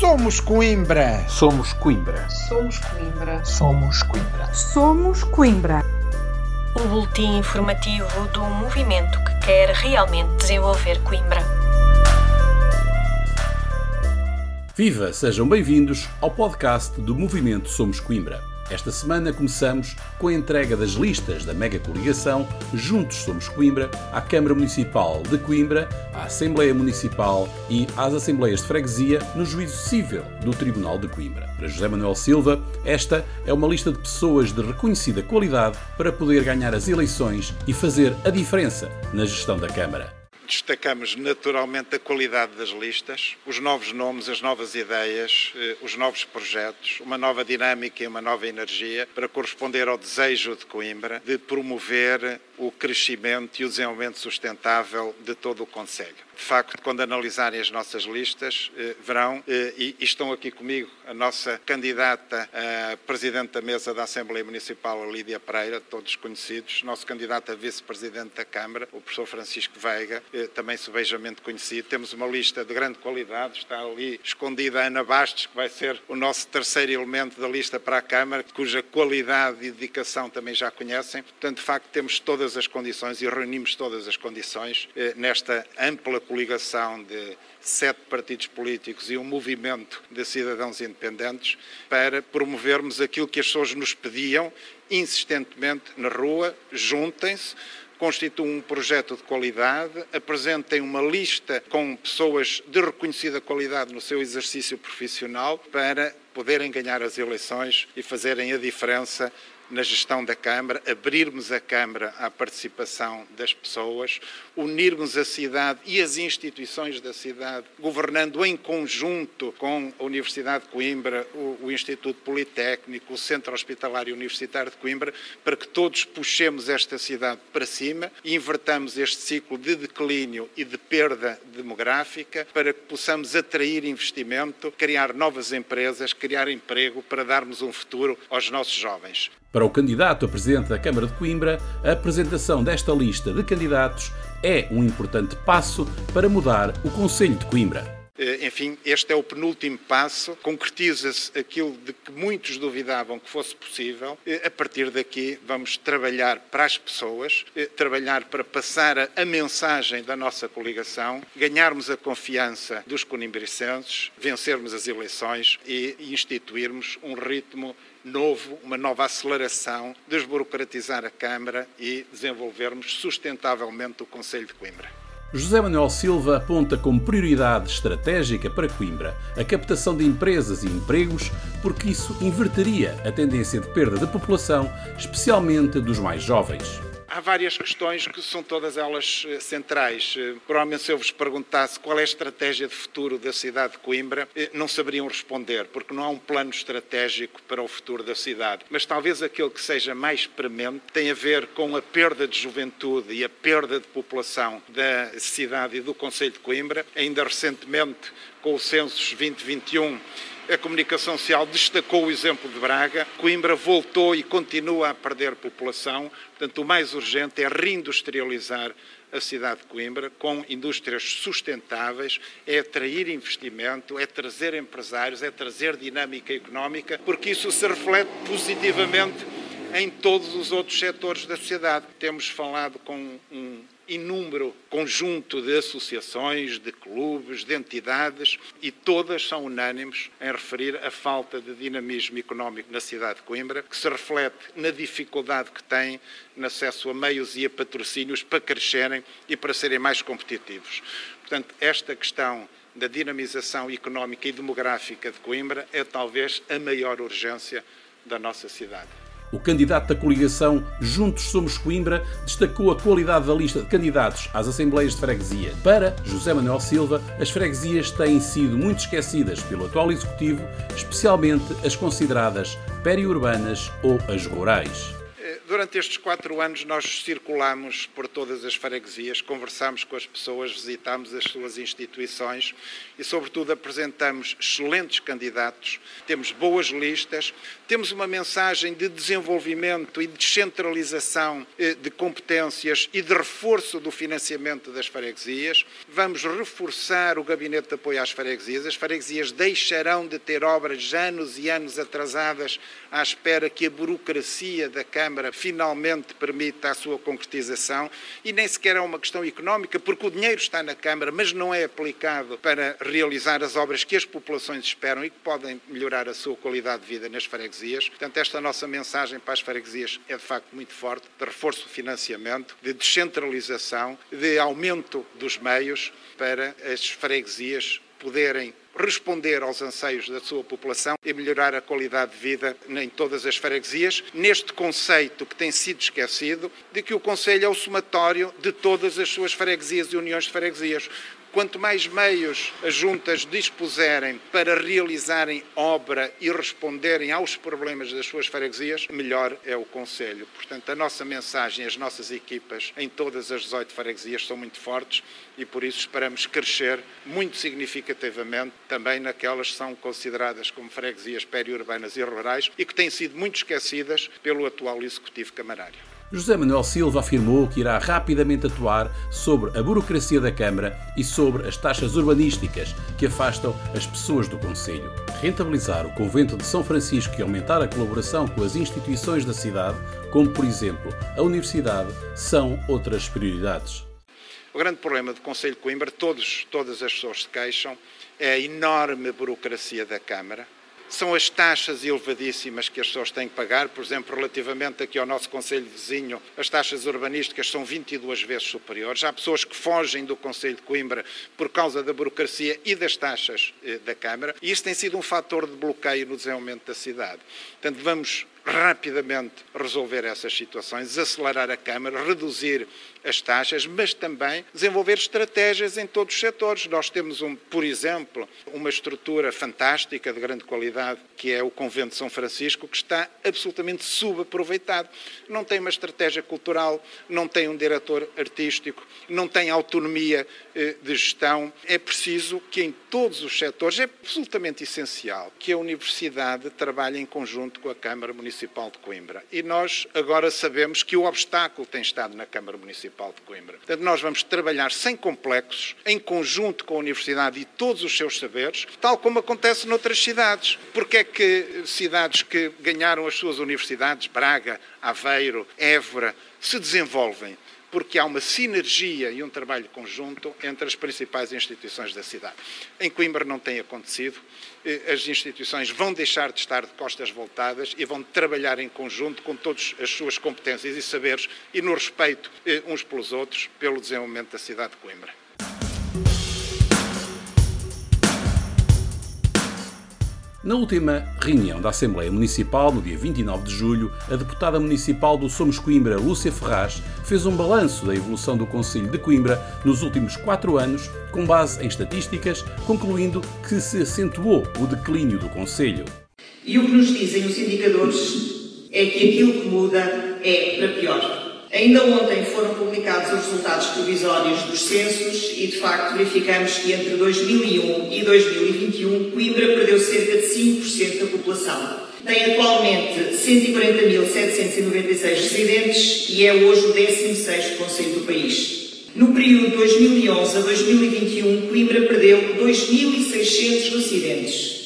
Somos Coimbra. Somos Coimbra. Somos Coimbra. Somos Coimbra. Somos Coimbra. O boletim informativo do movimento que quer realmente desenvolver Coimbra. Viva! Sejam bem-vindos ao podcast do Movimento Somos Coimbra. Esta semana começamos com a entrega das listas da mega coligação Juntos Somos Coimbra à Câmara Municipal de Coimbra, à Assembleia Municipal e às Assembleias de Freguesia no juízo civil do Tribunal de Coimbra. Para José Manuel Silva, esta é uma lista de pessoas de reconhecida qualidade para poder ganhar as eleições e fazer a diferença na gestão da Câmara. Destacamos naturalmente a qualidade das listas, os novos nomes, as novas ideias, eh, os novos projetos, uma nova dinâmica e uma nova energia para corresponder ao desejo de Coimbra de promover o crescimento e o desenvolvimento sustentável de todo o Conselho. De facto, quando analisarem as nossas listas, eh, verão, eh, e estão aqui comigo, a nossa candidata a Presidente da Mesa da Assembleia Municipal, a Lídia Pereira, todos conhecidos, nosso candidato a Vice-Presidente da Câmara, o professor Francisco Veiga, também subejamente conhecido. Temos uma lista de grande qualidade, está ali escondida a Ana Bastos, que vai ser o nosso terceiro elemento da lista para a Câmara, cuja qualidade e dedicação também já conhecem. Portanto, de facto, temos todas as condições e reunimos todas as condições eh, nesta ampla coligação de sete partidos políticos e um movimento de cidadãos independentes para promovermos aquilo que as pessoas nos pediam insistentemente na rua, juntem-se, constituam um projeto de qualidade, apresentem uma lista com pessoas de reconhecida qualidade no seu exercício profissional para poderem ganhar as eleições e fazerem a diferença na gestão da Câmara, abrirmos a Câmara à participação das pessoas, unirmos a cidade e as instituições da cidade, governando em conjunto com a Universidade de Coimbra, o, Instituto Politécnico, o Centro Hospitalário Universitário de Coimbra, para que todos puxemos esta cidade para cima e invertamos este ciclo de declínio e de perda demográfica para que possamos atrair investimento, criar novas empresas, criar emprego para darmos um futuro aos nossos jovens. Para o candidato a presidente da Câmara de Coimbra, a apresentação desta lista de candidatos é um importante passo para mudar o Conselho de Coimbra. Eh, enfim, este é o penúltimo passo, concretiza-se aquilo de que muitos duvidavam que fosse possível. Eh, a partir daqui, vamos trabalhar para as pessoas, eh, trabalhar para passar a mensagem da nossa coligação, ganharmos a confiança dos conimbricenses, vencermos as eleições e instituirmos um ritmo novo, uma nova aceleração, desburocratizar a Câmara e desenvolvermos sustentavelmente o Conselho de Coimbra. José Manuel Silva aponta como prioridade estratégica para Coimbra a captação de empresas e empregos, porque isso inverteria a tendência de perda de população, especialmente dos mais jovens. Há várias questões que são todas elas eh, centrais. Eh, provavelmente se eu vos perguntasse qual é a estratégia de futuro da cidade de Coimbra, eh, não saberiam responder, porque não há um plano estratégico para o futuro da cidade. Mas talvez aquele que seja mais premente tem a ver com a perda de juventude e a perda de população da cidade e do Conselho de Coimbra. Ainda recentemente, com o Census 2021, a comunicação social destacou o exemplo de Braga. Coimbra voltou e continua a perder população. Portanto, o mais urgente é reindustrializar a cidade de Coimbra com indústrias sustentáveis, é atrair investimento, é trazer empresários, é trazer dinâmica económica, porque isso se reflete positivamente em todos os outros setores da sociedade. Temos falado com um inúmero conjunto de associações, de clubes, de entidades e todas são unânimes em referir a falta de dinamismo económico na cidade de Coimbra, que se reflete na dificuldade que têm no acesso a meios e a patrocínios para crescerem e para serem mais competitivos. Portanto, esta questão da dinamização económica e demográfica de Coimbra é talvez a maior urgência da nossa cidade. O candidato da coligação Juntos Somos Coimbra destacou a qualidade da lista de candidatos às Assembleias de Freguesia. Para José Manuel Silva, as freguesias têm sido muito esquecidas pelo atual Executivo, especialmente as consideradas periurbanas ou as rurais durante estes quatro anos nós circulamos por todas as freguesias, conversamos com as pessoas, visitamos as suas instituições e, sobretudo, apresentamos excelentes candidatos, temos boas listas, temos uma mensagem de desenvolvimento e de descentralização eh, de competências e de reforço do financiamento das freguesias. Vamos reforçar o gabinete de apoio às freguesias. As freguesias deixarão de ter obras anos e anos atrasadas à espera que a burocracia da Câmara finalmente permita a sua concretização e nem sequer é uma questão económica, porque o dinheiro está na Câmara, mas não é aplicado para realizar as obras que as populações esperam e que podem melhorar a sua qualidade de vida nas freguesias. Portanto, esta nossa mensagem para as freguesias é de facto muito forte, de reforço do financiamento, de descentralização, de aumento dos meios para as freguesias poderem responder aos anseios da sua população e melhorar a qualidade de vida em todas as freguesias, neste conceito que tem sido esquecido de que o Conselho é o somatório de todas as suas freguesias e uniões de freguesias. Quanto mais meios as juntas dispuserem para realizarem obra e responderem aos problemas das suas freguesias, melhor é o Conselho. Portanto, a nossa mensagem, as nossas equipas em todas as 18 freguesias são muito fortes e por isso esperamos crescer muito significativamente também naquelas que são consideradas como freguesias periurbanas e rurais e que têm sido muito esquecidas pelo atual Executivo Camarário. José Manuel Silva afirmou que irá rapidamente atuar sobre a burocracia da Câmara e sobre as taxas urbanísticas que afastam as pessoas do Conselho. Rentabilizar o convento de São Francisco e aumentar a colaboração com as instituições da cidade, como por exemplo a Universidade, são outras prioridades. O grande problema do Conselho de Coimbra, todos, todas as pessoas se queixam, é a enorme burocracia da Câmara são as taxas elevadíssimas que as pessoas têm que pagar. Por exemplo, relativamente aqui ao nosso Conselho vizinho, as taxas urbanísticas são 22 vezes superiores. Há pessoas que fogem do Conselho de Coimbra por causa da burocracia e das taxas eh, da Câmara, e isso tem sido um fator de bloqueio no desenvolvimento da cidade. Portanto, vamos rapidamente resolver essas situações, desacelerar a Câmara, reduzir as taxas, mas também desenvolver estratégias em todos os setores. Nós temos, um, por exemplo, uma estrutura fantástica de grande qualidade, que é o Convento de São Francisco, que está absolutamente subaproveitado. Não tem uma estratégia cultural, não tem um diretor artístico, não tem autonomia eh, de gestão. É preciso que em todos os setores, é absolutamente essencial que a Universidade trabalhe em conjunto com a Câmara Municipal de Coimbra. E nós agora sabemos que o obstáculo tem estado na Câmara Municipal Municipal de Coimbra. Portanto, nós vamos trabalhar sem complexos, em conjunto com a Universidade e todos os seus saberes, tal como acontece noutras cidades. Porque é que cidades que ganharam as suas universidades, Braga, Aveiro, Évora, se desenvolvem? Porque há uma sinergia e um trabalho conjunto entre as principais instituições da cidade. Em Coimbra não tem acontecido, eh, as instituições vão deixar de estar de costas voltadas e vão trabalhar em conjunto com todas as suas competências e saberes e no respeito eh, uns pelos outros pelo desenvolvimento da cidade de Coimbra. Na última reunião da Assembleia Municipal, no dia 29 de julho, a deputada municipal do Somos Coimbra, Lúcia Ferraz, fez um balanço da evolução do Conselho de Coimbra nos últimos quatro anos, com base em estatísticas, concluindo que se acentuou o declínio do Conselho. E o que nos dizem os indicadores é que aquilo que muda é para pior. Ainda ontem foram publicados os resultados provisórios dos censos e, de facto, verificamos que entre 2001 e 2021 Coimbra perdeu cerca de 5% da população. Tem atualmente 140.796 residentes e é hoje o 16º Conselho do país. No período 2011 a 2021, Coimbra perdeu 2.600 residentes.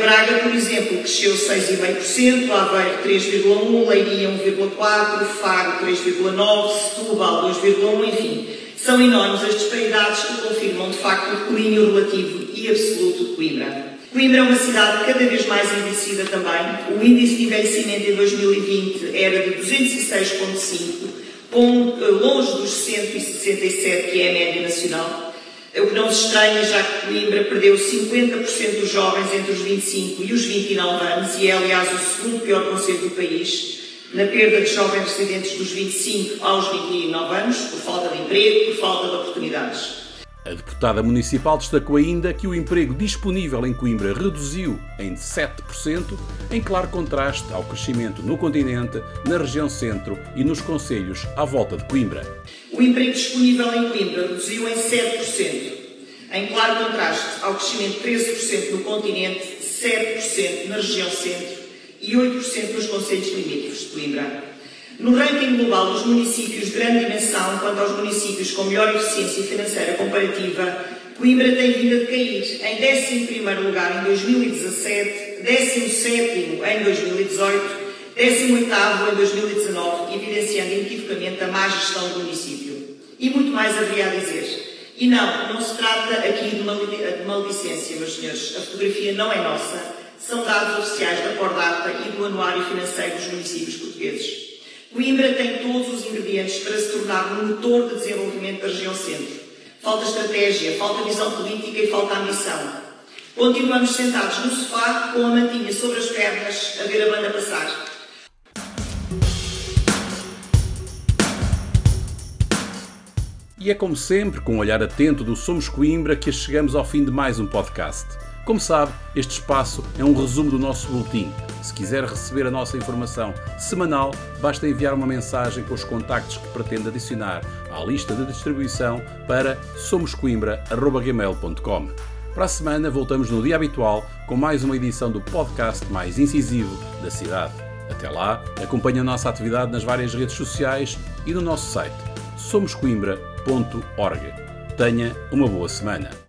Braga, por exemplo, cresceu 6,5%, Aveiro 3,1%, Leiria 1,4%, Faro 3,9%, Setúbal 2,1%, enfim. São enormes as disparidades que confirmam, de facto, o declínio relativo e absoluto de Coimbra. Coimbra é uma cidade cada vez mais envelhecida também. O índice de envelhecimento em 2020 era de 206,5, eh, longe dos 167 que é a média nacional. O que não se estranha, já que Coimbra perdeu 50% dos jovens entre os 25 e os 29 anos e é, aliás, o segundo pior conselho do país, na perda de jovens residentes dos 25 aos 29 anos, por falta de emprego, por falta de oportunidades. A deputada municipal destacou ainda que o emprego disponível em Coimbra reduziu em 7%, em claro contraste ao crescimento no continente, na região centro e nos conselhos à volta de Coimbra. O emprego disponível em Coimbra reduziu em 7%, em claro contraste ao crescimento de 13% no continente, 7% na região centro e 8% nos conselhos limítrofes de Coimbra. No ranking global dos municípios de grande dimensão, quanto aos municípios com melhor eficiência financeira comparativa, Coimbra tem vindo a decair em 11 lugar em 2017, 17 em 2018, 18 em 2019, evidenciando inequivocamente a má gestão do município. E muito mais haveria a dizer. E não, não se trata aqui de maledicência, meus senhores. A fotografia não é nossa. São dados oficiais da Cordata e do Anuário Financeiro dos Municípios Portugueses. Coimbra tem todos os ingredientes para se tornar um motor de desenvolvimento da região centro. Falta estratégia, falta visão política e falta ambição. Continuamos sentados no sofá com a mantinha sobre as pernas a ver a banda passar. E é como sempre, com um olhar atento do Somos Coimbra, que chegamos ao fim de mais um podcast. Como sabe, este espaço é um resumo do nosso boletim se quiser receber a nossa informação semanal, basta enviar uma mensagem com os contactos que pretende adicionar à lista de distribuição para somoscoimbra.gmail.com. Para a semana voltamos no dia habitual com mais uma edição do podcast mais incisivo da cidade. Até lá, acompanhe a nossa atividade nas várias redes sociais e no nosso site somoscoimbra.org. Tenha uma boa semana.